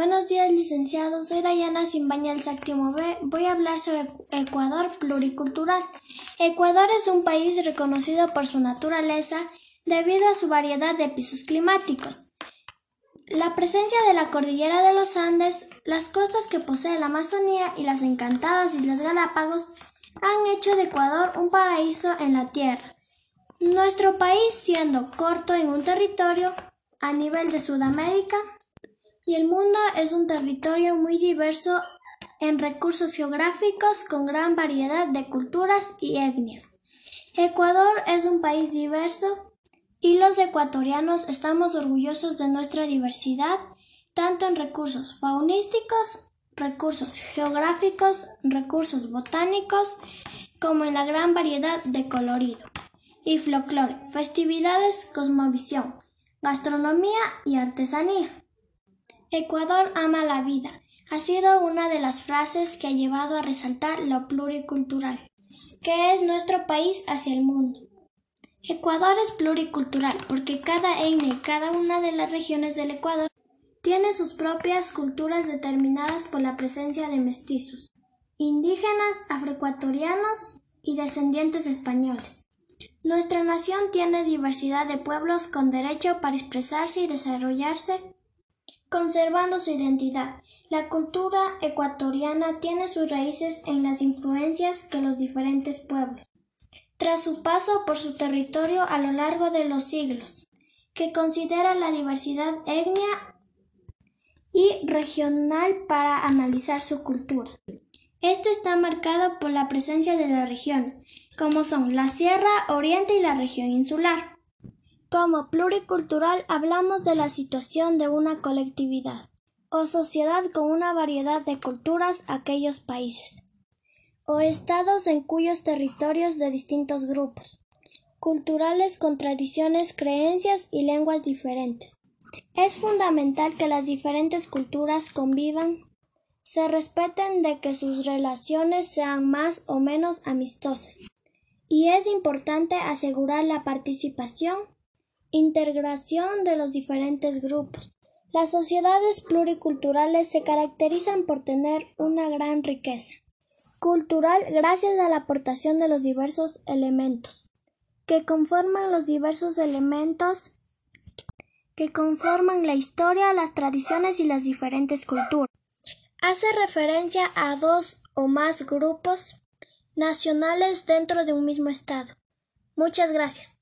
Buenos días, licenciado. Soy Dayana Simbaña del séptimo B. Voy a hablar sobre Ecuador pluricultural. Ecuador es un país reconocido por su naturaleza debido a su variedad de pisos climáticos. La presencia de la cordillera de los Andes, las costas que posee la Amazonía y las encantadas Islas Galápagos han hecho de Ecuador un paraíso en la tierra. Nuestro país, siendo corto en un territorio a nivel de Sudamérica, y el mundo es un territorio muy diverso en recursos geográficos con gran variedad de culturas y etnias. Ecuador es un país diverso y los ecuatorianos estamos orgullosos de nuestra diversidad, tanto en recursos faunísticos, recursos geográficos, recursos botánicos, como en la gran variedad de colorido y folclore, festividades, cosmovisión, gastronomía y artesanía. Ecuador ama la vida. Ha sido una de las frases que ha llevado a resaltar lo pluricultural, que es nuestro país hacia el mundo. Ecuador es pluricultural porque cada etnia y cada una de las regiones del Ecuador tiene sus propias culturas determinadas por la presencia de mestizos, indígenas, afroecuatorianos y descendientes de españoles. Nuestra nación tiene diversidad de pueblos con derecho para expresarse y desarrollarse conservando su identidad. La cultura ecuatoriana tiene sus raíces en las influencias que los diferentes pueblos, tras su paso por su territorio a lo largo de los siglos, que considera la diversidad etnia y regional para analizar su cultura. Esto está marcado por la presencia de las regiones, como son la Sierra Oriente y la región insular. Como pluricultural hablamos de la situación de una colectividad o sociedad con una variedad de culturas aquellos países o estados en cuyos territorios de distintos grupos culturales con tradiciones, creencias y lenguas diferentes. Es fundamental que las diferentes culturas convivan, se respeten de que sus relaciones sean más o menos amistosas. Y es importante asegurar la participación Integración de los diferentes grupos. Las sociedades pluriculturales se caracterizan por tener una gran riqueza cultural gracias a la aportación de los diversos elementos que conforman los diversos elementos que conforman la historia, las tradiciones y las diferentes culturas. Hace referencia a dos o más grupos nacionales dentro de un mismo estado. Muchas gracias.